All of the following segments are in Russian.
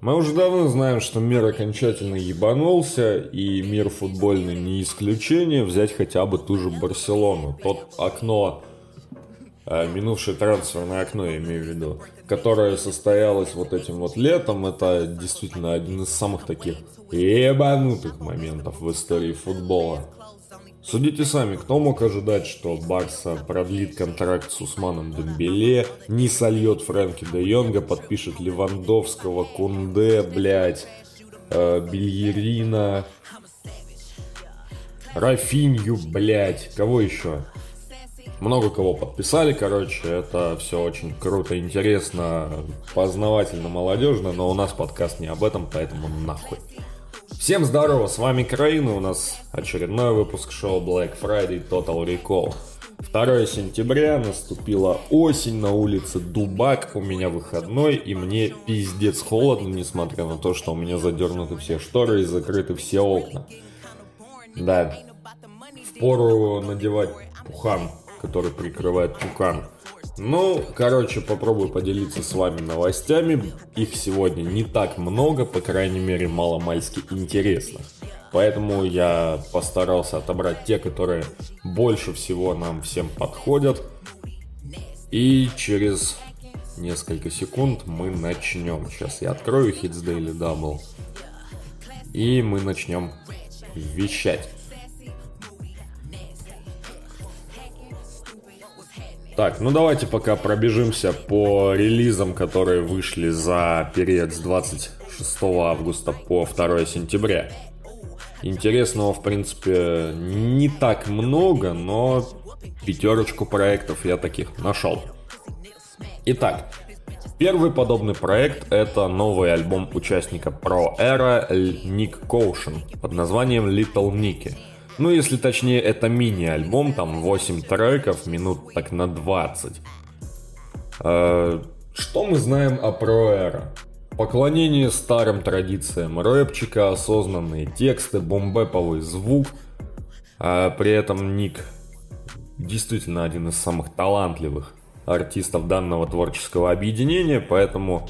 Мы уже давно знаем, что мир окончательно ебанулся, и мир футбольный не исключение. Взять хотя бы ту же Барселону. Тот окно, э, минувшее трансферное окно, я имею в виду, которое состоялось вот этим вот летом, это действительно один из самых таких ебанутых моментов в истории футбола. Судите сами, кто мог ожидать, что Барса продлит контракт с Усманом Дембеле, не сольет Фрэнки де Йонга, подпишет Левандовского, Кунде, блядь, э, Бельерина, Рафинью, блядь, кого еще? Много кого подписали, короче, это все очень круто, интересно, познавательно, молодежно, но у нас подкаст не об этом, поэтому нахуй. Всем здорово, с вами Краина, у нас очередной выпуск шоу Black Friday Total Recall. 2 сентября, наступила осень, на улице Дубак, у меня выходной, и мне пиздец холодно, несмотря на то, что у меня задернуты все шторы и закрыты все окна. Да, впору надевать пухан, который прикрывает пукан. Ну, короче, попробую поделиться с вами новостями. Их сегодня не так много, по крайней мере, мало-мальски интересных. Поэтому я постарался отобрать те, которые больше всего нам всем подходят. И через несколько секунд мы начнем. Сейчас я открою Hits Daily Double. И мы начнем вещать. Так, ну давайте пока пробежимся по релизам, которые вышли за период с 26 августа по 2 сентября. Интересного, в принципе, не так много, но пятерочку проектов я таких нашел. Итак, первый подобный проект это новый альбом участника Pro Era Ник Коушен под названием Little Nicky. Ну, если точнее, это мини-альбом, там 8 треков, минут так на 20. Э, что мы знаем о Проэра? Поклонение старым традициям рэпчика, осознанные тексты, бомбеповый звук. А при этом Ник действительно один из самых талантливых артистов данного творческого объединения, поэтому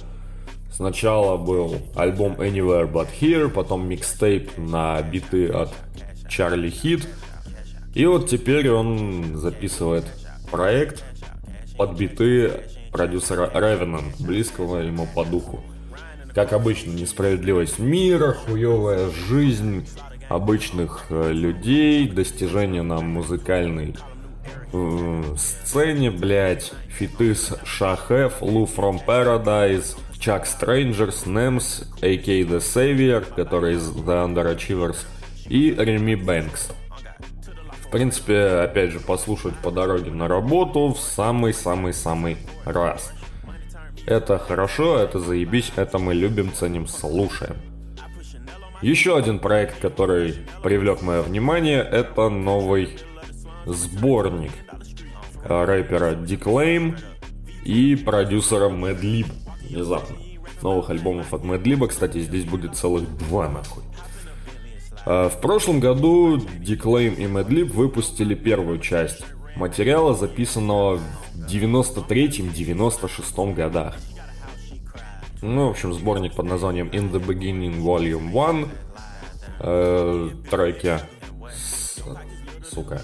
сначала был альбом Anywhere But Here, потом микстейп на биты от Чарли Хит. И вот теперь он записывает проект под биты продюсера Revenant, близкого ему по духу. Как обычно, несправедливость мира, хуевая жизнь обычных э, людей, достижения на музыкальной э, сцене, блять, фиты с Шахеф, Лу from Paradise, Чак Strangers, Немс, AK The Savior, который из The Underachievers, и Реми Бэнкс. В принципе, опять же, послушать по дороге на работу в самый-самый-самый раз. Это хорошо, это заебись, это мы любим, ценим, слушаем. Еще один проект, который привлек мое внимание, это новый сборник рэпера Диклейм и продюсера Madlib. Внезапно. Новых альбомов от Madlib, кстати, здесь будет целых два нахуй. А, в прошлом году Declaim и Madlib выпустили первую часть материала, записанного в 93-96 годах. Ну, в общем, сборник под названием In the Beginning Volume 1. Э, треки, с, сука,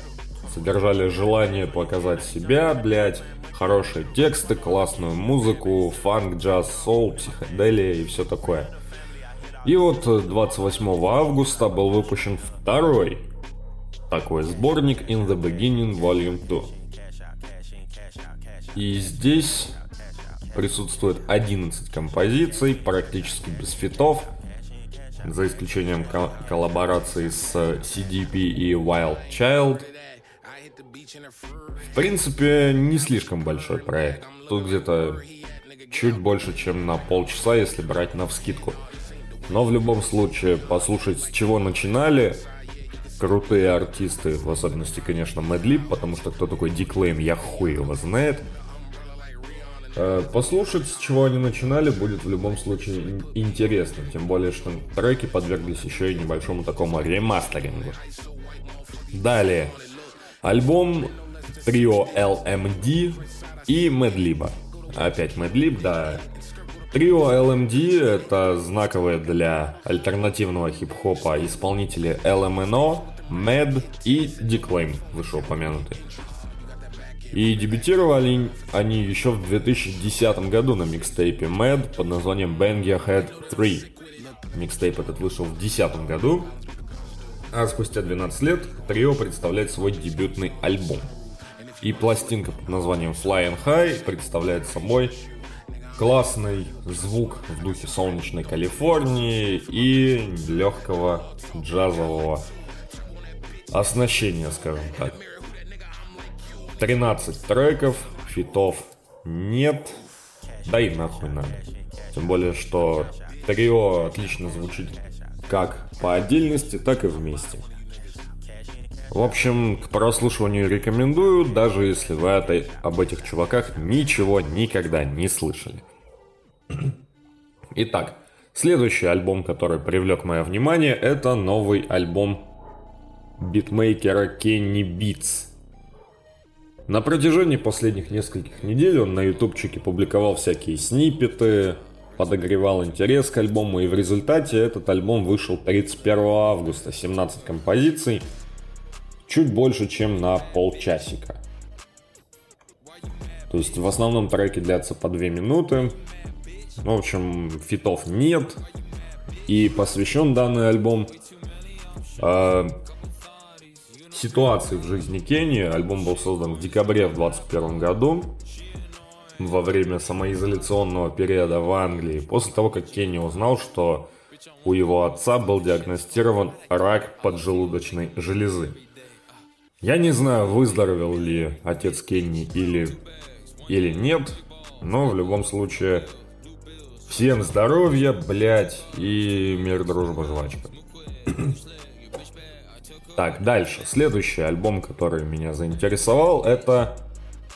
содержали желание показать себя, блять, хорошие тексты, классную музыку, фанк, джаз, соул, психоделия и все такое. И вот 28 августа был выпущен второй такой сборник In the Beginning Volume 2. И здесь присутствует 11 композиций, практически без фитов, за исключением коллаборации с CDP и Wild Child. В принципе, не слишком большой проект. Тут где-то чуть больше, чем на полчаса, если брать на вскидку. Но в любом случае, послушать, с чего начинали крутые артисты, в особенности, конечно, Мэдлип, потому что кто такой Диклейм, я хуй его знает. Э, послушать, с чего они начинали, будет в любом случае интересно. Тем более, что треки подверглись еще и небольшому такому ремастерингу. Далее. Альбом трио LMD и Медлиба. Опять Медлиб, да, Трио LMD – это знаковые для альтернативного хип-хопа исполнители LMNO, Mad и Declaim, вышеупомянутый. И дебютировали они еще в 2010 году на микстейпе Mad под названием Bang Your Head 3. Микстейп этот вышел в 2010 году, а спустя 12 лет трио представляет свой дебютный альбом. И пластинка под названием Flying High представляет собой классный звук в духе солнечной Калифорнии и легкого джазового оснащения, скажем так. 13 треков, фитов нет, да и нахуй надо. Тем более, что трио отлично звучит как по отдельности, так и вместе. В общем, к прослушиванию рекомендую, даже если вы это, об этих чуваках ничего никогда не слышали. Итак, следующий альбом, который привлек мое внимание, это новый альбом битмейкера Кенни Битс. На протяжении последних нескольких недель он на ютубчике публиковал всякие снипеты, подогревал интерес к альбому, и в результате этот альбом вышел 31 августа, 17 композиций – чуть больше, чем на полчасика. То есть в основном треки длятся по 2 минуты. В общем, фитов нет. И посвящен данный альбом э, ситуации в жизни Кении. Альбом был создан в декабре в 2021 году во время самоизоляционного периода в Англии, после того, как Кенни узнал, что у его отца был диагностирован рак поджелудочной железы. Я не знаю, выздоровел ли отец Кенни или, или нет, но в любом случае всем здоровья, блять, и мир, дружба, жвачка. так, дальше. Следующий альбом, который меня заинтересовал, это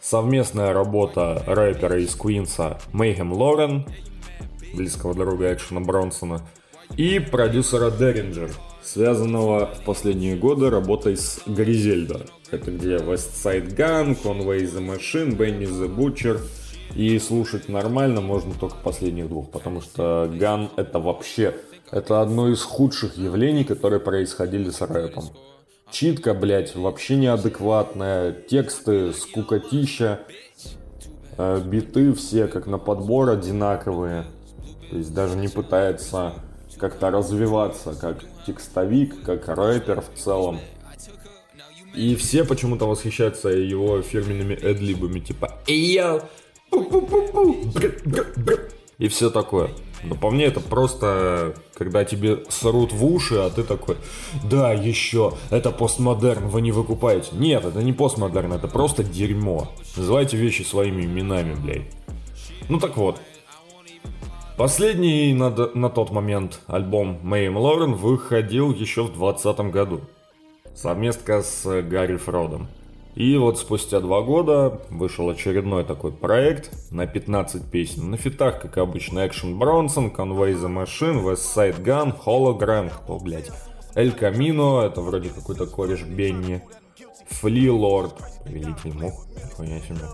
совместная работа рэпера из Куинса Мейхем Лорен, близкого друга Экшена Бронсона, и продюсера Деринджер, связанного в последние годы работой с Гризельдо. Это где West Side Gun, Conway the Machine, Benny the Butcher. И слушать нормально можно только последних двух, потому что Ган это вообще, это одно из худших явлений, которые происходили с рэпом. Читка, блять, вообще неадекватная, тексты скукотища, э, биты все как на подбор одинаковые. То есть даже не пытается как-то развиваться как текстовик, как рэпер в целом. И все почему-то восхищаются его фирменными эдлибами, типа «Эй, и все такое. Но по мне это просто, когда тебе срут в уши, а ты такой, да, еще, это постмодерн, вы не выкупаете. Нет, это не постмодерн, это просто дерьмо. Называйте вещи своими именами, блядь. Ну так вот, Последний на, на тот момент альбом Мэйм Лорен выходил еще в 2020 году. Совместка с Гарри Фродом. И вот спустя два года вышел очередной такой проект на 15 песен. На фитах, как обычно, Action Bronson, Conway the Machine, West Side Gun, Hologram, кто, блядь, Эль Камино, это вроде какой-то кореш Бенни, Фли Лорд, Великий Мух, нихуя себе.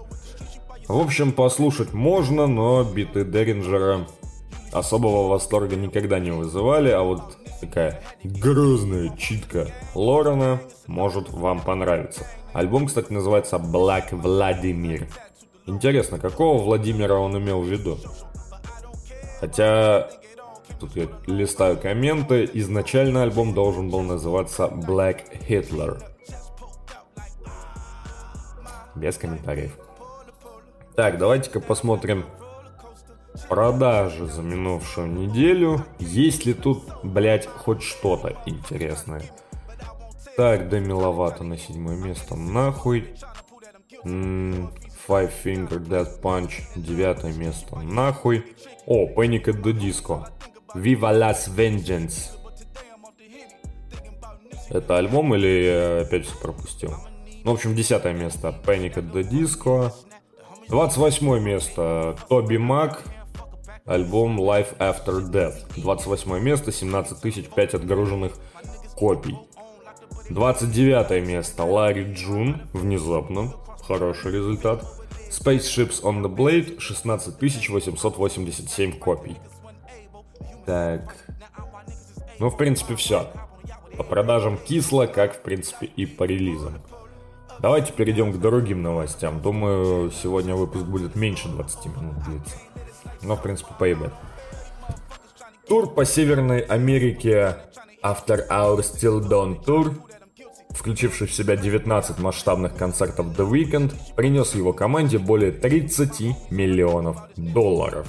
В общем, послушать можно, но биты Деринджера особого восторга никогда не вызывали, а вот такая грозная читка Лорена может вам понравиться. Альбом, кстати, называется Black Vladimir. Интересно, какого Владимира он имел в виду? Хотя, тут я листаю комменты, изначально альбом должен был называться Black Hitler. Без комментариев. Так, давайте-ка посмотрим продажи за минувшую неделю. Есть ли тут, блять, хоть что-то интересное? Так, да миловато на седьмое место. Нахуй. М-м, Five Finger Death Punch. Девятое место. Нахуй. О, Panic at the Disco. Viva Las Vengeance. Это альбом или я опять все пропустил? Ну, в общем, десятое место. Panic at the Disco. 28 место. Тоби Мак альбом Life After Death. 28 место, 17 тысяч 5 отгруженных копий. 29 место Ларри Джун, внезапно, хороший результат. Spaceships on the Blade 16887 копий. Так. Ну, в принципе, все. По продажам кисло, как, в принципе, и по релизам. Давайте перейдем к другим новостям. Думаю, сегодня выпуск будет меньше 20 минут длиться. Но, в принципе, поебать. Тур по Северной Америке After Our Still Dawn Tour, включивший в себя 19 масштабных концертов The Weekend, принес его команде более 30 миллионов долларов.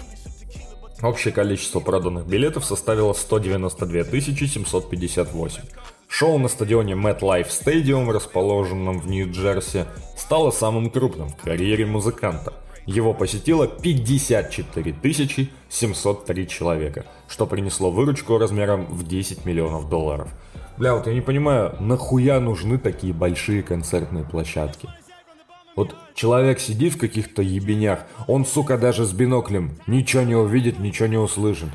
Общее количество проданных билетов составило 192 758. Шоу на стадионе MetLife Stadium, расположенном в Нью-Джерси, стало самым крупным в карьере музыканта. Его посетило 54 703 человека, что принесло выручку размером в 10 миллионов долларов. Бля, вот я не понимаю, нахуя нужны такие большие концертные площадки? Вот человек сидит в каких-то ебенях, он, сука, даже с биноклем ничего не увидит, ничего не услышит.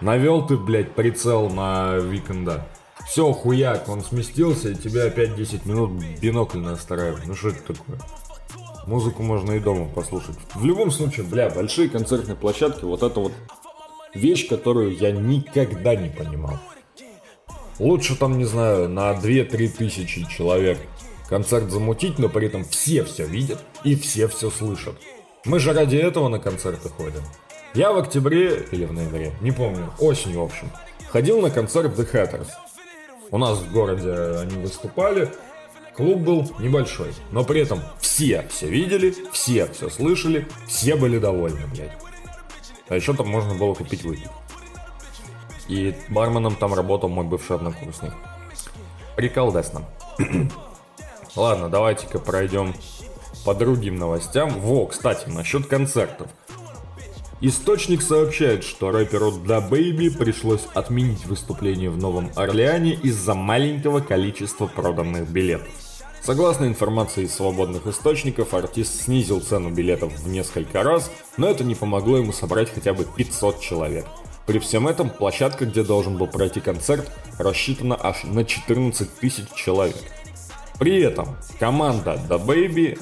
Навел ты, блядь, прицел на Викенда. Все, хуяк, он сместился, и тебе опять 10 минут бинокль настраивает. Ну что это такое? Музыку можно и дома послушать. В любом случае, бля, большие концертные площадки, вот это вот вещь, которую я никогда не понимал. Лучше там, не знаю, на 2-3 тысячи человек концерт замутить, но при этом все все видят и все все слышат. Мы же ради этого на концерты ходим. Я в октябре или в ноябре, не помню, осенью в общем, ходил на концерт The Hatters. У нас в городе они выступали. Клуб был небольшой, но при этом все все видели, все все слышали, все были довольны, блядь. А еще там можно было купить выпить. И барменом там работал мой бывший однокурсник. Прикол нам. Ладно, давайте-ка пройдем по другим новостям. Во, кстати, насчет концертов. Источник сообщает, что рэперу Да Бэйби пришлось отменить выступление в Новом Орлеане из-за маленького количества проданных билетов. Согласно информации из свободных источников, артист снизил цену билетов в несколько раз, но это не помогло ему собрать хотя бы 500 человек. При всем этом площадка, где должен был пройти концерт, рассчитана аж на 14 тысяч человек. При этом команда The Baby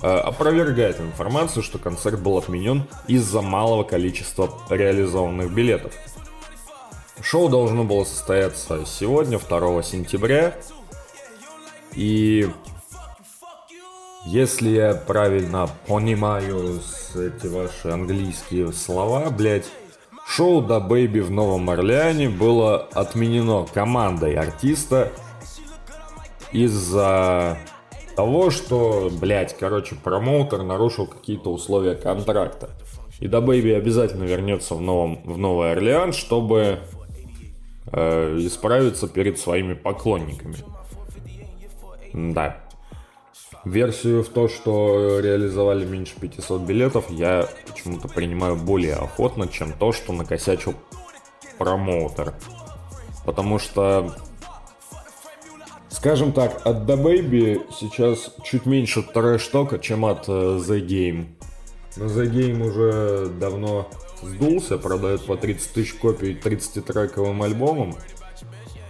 опровергает информацию, что концерт был отменен из-за малого количества реализованных билетов. Шоу должно было состояться сегодня, 2 сентября. И если я правильно понимаю эти ваши английские слова, блять, шоу Да Бэйби в Новом Орлеане было отменено командой артиста из-за того, что, блядь, короче, промоутер нарушил какие-то условия контракта. И да Бэйби обязательно вернется в, новом, в Новый Орлеан, чтобы э, исправиться перед своими поклонниками. Да. Версию в то, что реализовали меньше 500 билетов, я почему-то принимаю более охотно, чем то, что накосячил промоутер. Потому что Скажем так, от The Baby сейчас чуть меньше трэш-тока, чем от uh, The Game. Но The Game уже давно сдулся, продает по 30 тысяч копий 30-трековым альбомом.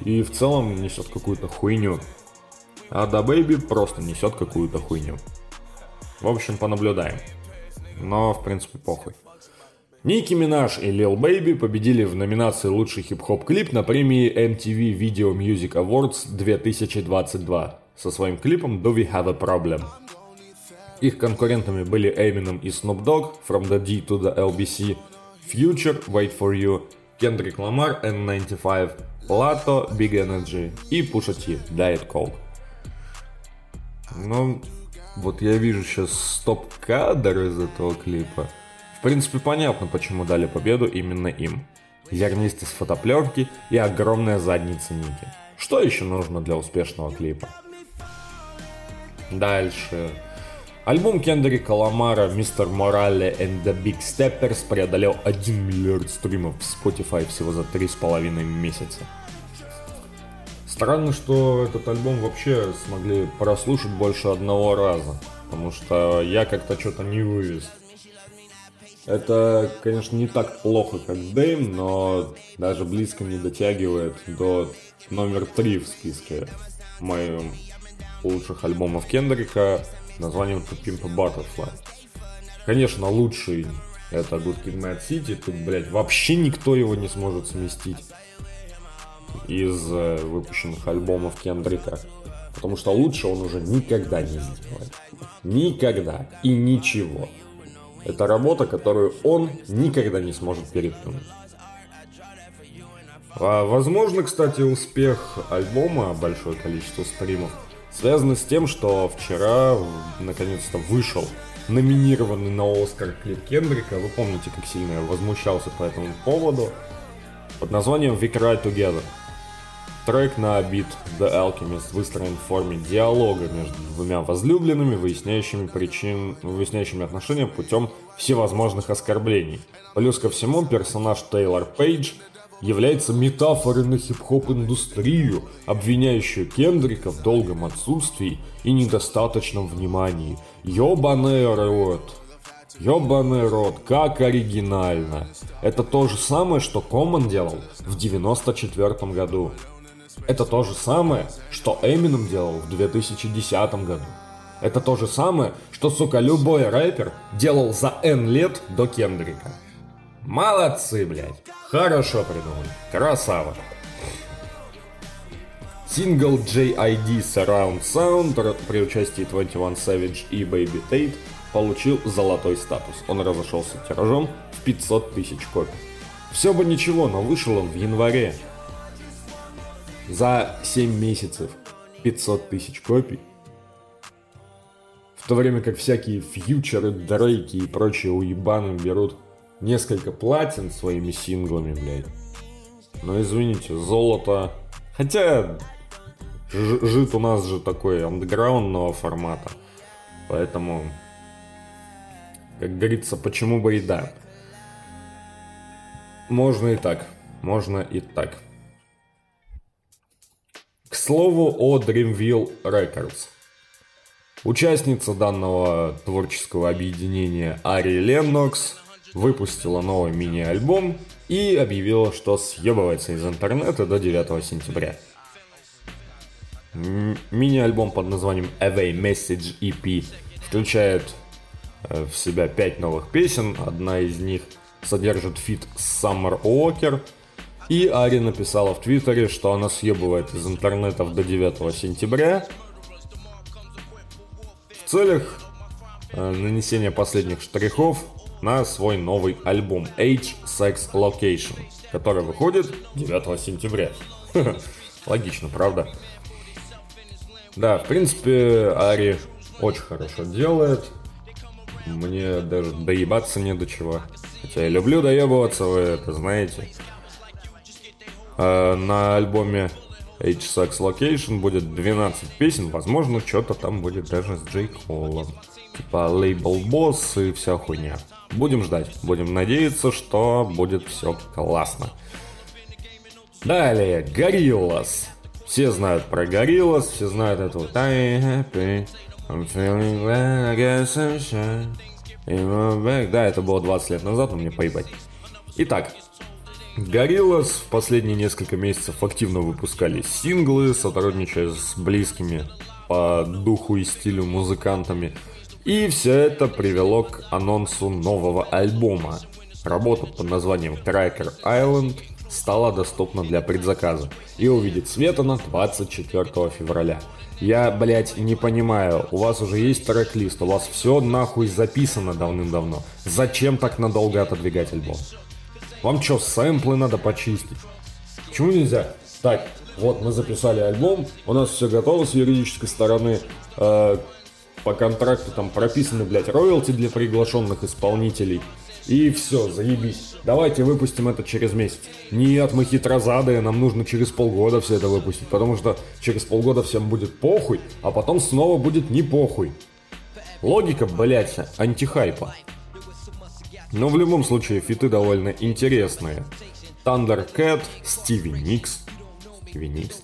И в целом несет какую-то хуйню. А The Baby просто несет какую-то хуйню. В общем, понаблюдаем. Но, в принципе, похуй. Ники Минаж и Lil Baby победили в номинации «Лучший хип-хоп клип» на премии MTV Video Music Awards 2022 со своим клипом «Do We Have a Problem?». Их конкурентами были Eminem и Snoop Dogg «From the D to the LBC», Future «Wait for You», Kendrick Lamar N95, Plato Big Energy и Pusha T Diet Coke. Ну, вот я вижу сейчас стоп-кадр из этого клипа – принципе, понятно, почему дали победу именно им. Зернистость фотопленки и огромная задница Ники. Что еще нужно для успешного клипа? Дальше. Альбом Кендрика Ламара «Мистер Морале and the Big Steppers» преодолел 1 миллиард стримов в Spotify всего за 3,5 месяца. Странно, что этот альбом вообще смогли прослушать больше одного раза, потому что я как-то что-то не вывез. Это, конечно, не так плохо, как Дэйм, но даже близко не дотягивает до номер три в списке моих лучших альбомов Кендрика. названием To Pimp a Butterfly. Конечно, лучший это Good Kid Mad City. Тут, блядь, вообще никто его не сможет сместить из э, выпущенных альбомов Кендрика. Потому что лучше он уже никогда не сделает. Никогда. И ничего. Это работа, которую он никогда не сможет переплюнуть. А, возможно, кстати, успех альбома, большое количество стримов, связано с тем, что вчера наконец-то вышел номинированный на Оскар клип Кендрика. Вы помните, как сильно я возмущался по этому поводу. Под названием We Cry Together. Трек на бит The Alchemist выстроен в форме диалога между двумя возлюбленными, выясняющими, причин, выясняющими отношения путем всевозможных оскорблений. Плюс ко всему, персонаж Тейлор Пейдж является метафорой на хип-хоп индустрию, обвиняющую Кендрика в долгом отсутствии и недостаточном внимании. Ёбаный рот. Ёбаный рот, как оригинально. Это то же самое, что Коман делал в 94 году. Это то же самое, что Эмином делал в 2010 году. Это то же самое, что, сука, любой рэпер делал за N лет до Кендрика. Молодцы, блядь. Хорошо придумали. Красава. Сингл JID Surround Sound при участии 21 Savage и Baby Tate получил золотой статус. Он разошелся тиражом в 500 тысяч копий. Все бы ничего, но вышел он в январе за 7 месяцев 500 тысяч копий. В то время как всякие фьючеры, дрейки и прочие уебаны берут несколько платин своими синглами, блядь. Но извините, золото... Хотя жит у нас же такой андеграундного формата. Поэтому, как говорится, почему бы и да. Можно и так. Можно и так. Слову о Dreamville Records. Участница данного творческого объединения Ари Леннокс выпустила новый мини-альбом и объявила, что съебывается из интернета до 9 сентября. Мини-альбом под названием Away Message EP включает э, в себя 5 новых песен. Одна из них содержит фит Summer Walker – и Ари написала в Твиттере, что она съебывает из интернетов до 9 сентября в целях э, нанесения последних штрихов на свой новый альбом Age Sex Location, который выходит 9 сентября. Логично, правда? Да, в принципе, Ари очень хорошо делает. Мне даже доебаться не до чего. Хотя я люблю доебываться, вы это знаете. Э, на альбоме H-Sex Location будет 12 песен, возможно, что-то там будет даже с Джей Холлом. Типа лейбл босс и вся хуйня. Будем ждать, будем надеяться, что будет все классно. Далее, Gorillaz. Все знают про Gorillaz, все знают эту вот I'm feeling glad, I guess I'm shy. Да, это было 20 лет назад, но мне поебать. Итак, Gorillaz в последние несколько месяцев активно выпускали синглы, сотрудничая с близкими по духу и стилю музыкантами. И все это привело к анонсу нового альбома. Работа под названием Tracker Island стала доступна для предзаказа и увидит свет она 24 февраля. Я, блять, не понимаю, у вас уже есть трек-лист, у вас все нахуй записано давным-давно. Зачем так надолго отодвигать альбом? Вам что, сэмплы надо почистить? Почему нельзя? Так, вот мы записали альбом, у нас все готово с юридической стороны. Э, по контракту там прописаны, блядь, роялти для приглашенных исполнителей. И все, заебись. Давайте выпустим это через месяц. Нет, мы хитрозадые, нам нужно через полгода все это выпустить, потому что через полгода всем будет похуй, а потом снова будет не похуй. Логика, блядь, антихайпа. Но в любом случае фиты довольно интересные. Thundercat, Стиви Никс. Стиви Никс.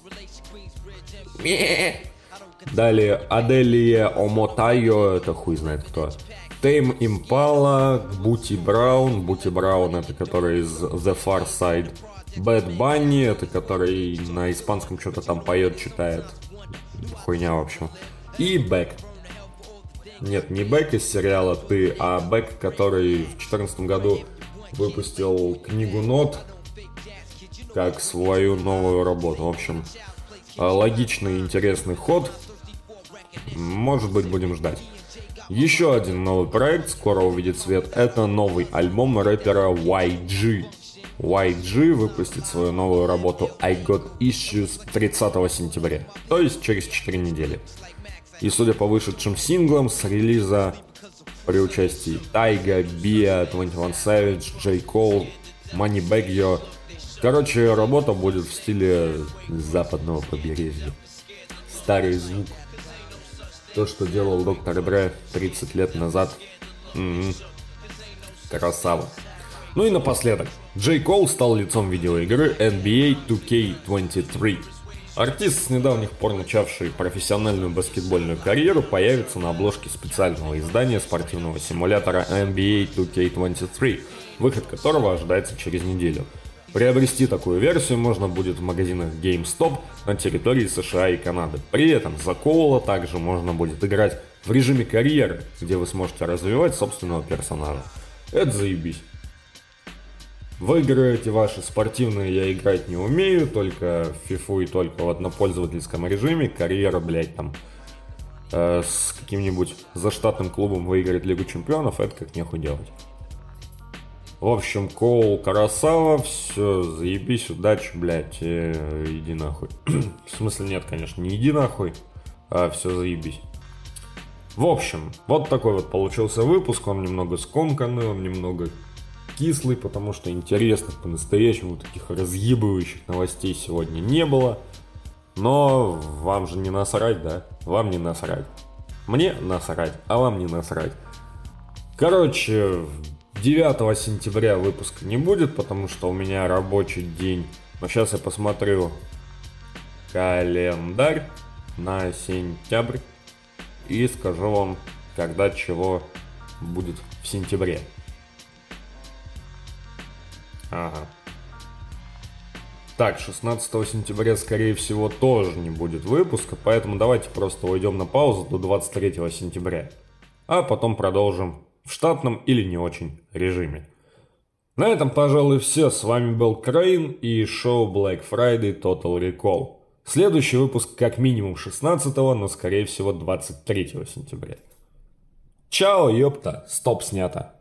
Далее Аделия Омотайо, это хуй знает кто. Тейм Импала, Бути Браун. Бути Браун это который из The Far Side. Бэд Банни, это который на испанском что-то там поет, читает. Хуйня, в общем. И Бэк. Нет, не Бэк из сериала «Ты», а Бэк, который в 2014 году выпустил книгу нот как свою новую работу. В общем, логичный и интересный ход. Может быть, будем ждать. Еще один новый проект скоро увидит свет. Это новый альбом рэпера YG. YG выпустит свою новую работу I Got Issues 30 сентября, то есть через 4 недели. И судя по вышедшим синглам с релиза при участии Тайга, Биа, 21 Savage, J. Cole, Money Bagyo, короче, работа будет в стиле западного побережья. Старый звук. То, что делал доктор Дре 30 лет назад. М-м-м. Красава. Ну и напоследок. Джей Кол стал лицом видеоигры NBA 2K23. Артист, с недавних пор начавший профессиональную баскетбольную карьеру, появится на обложке специального издания спортивного симулятора NBA 2K23, выход которого ожидается через неделю. Приобрести такую версию можно будет в магазинах GameStop на территории США и Канады. При этом за Коула также можно будет играть в режиме карьеры, где вы сможете развивать собственного персонажа. Это заебись. В эти ваши спортивные я играть не умею, только в FIFA и только в однопользовательском режиме. Карьера, блядь, там э, с каким-нибудь заштатным клубом выиграть Лигу Чемпионов, это как нехуй делать. В общем, Коул Карасава, все, заебись, удачи, блядь, э, иди нахуй. в смысле нет, конечно, не иди нахуй, а все заебись. В общем, вот такой вот получился выпуск, он немного скомканный, он немного кислый, потому что интересных по-настоящему таких разъебывающих новостей сегодня не было. Но вам же не насрать, да? Вам не насрать. Мне насрать, а вам не насрать. Короче, 9 сентября выпуска не будет, потому что у меня рабочий день. Но сейчас я посмотрю календарь на сентябрь и скажу вам, когда чего будет в сентябре. Ага. Так, 16 сентября, скорее всего, тоже не будет выпуска, поэтому давайте просто уйдем на паузу до 23 сентября. А потом продолжим в штатном или не очень режиме. На этом, пожалуй, все. С вами был Крейн и шоу Black Friday Total Recall. Следующий выпуск как минимум 16, но скорее всего 23 сентября. Чао, ёпта, стоп снято.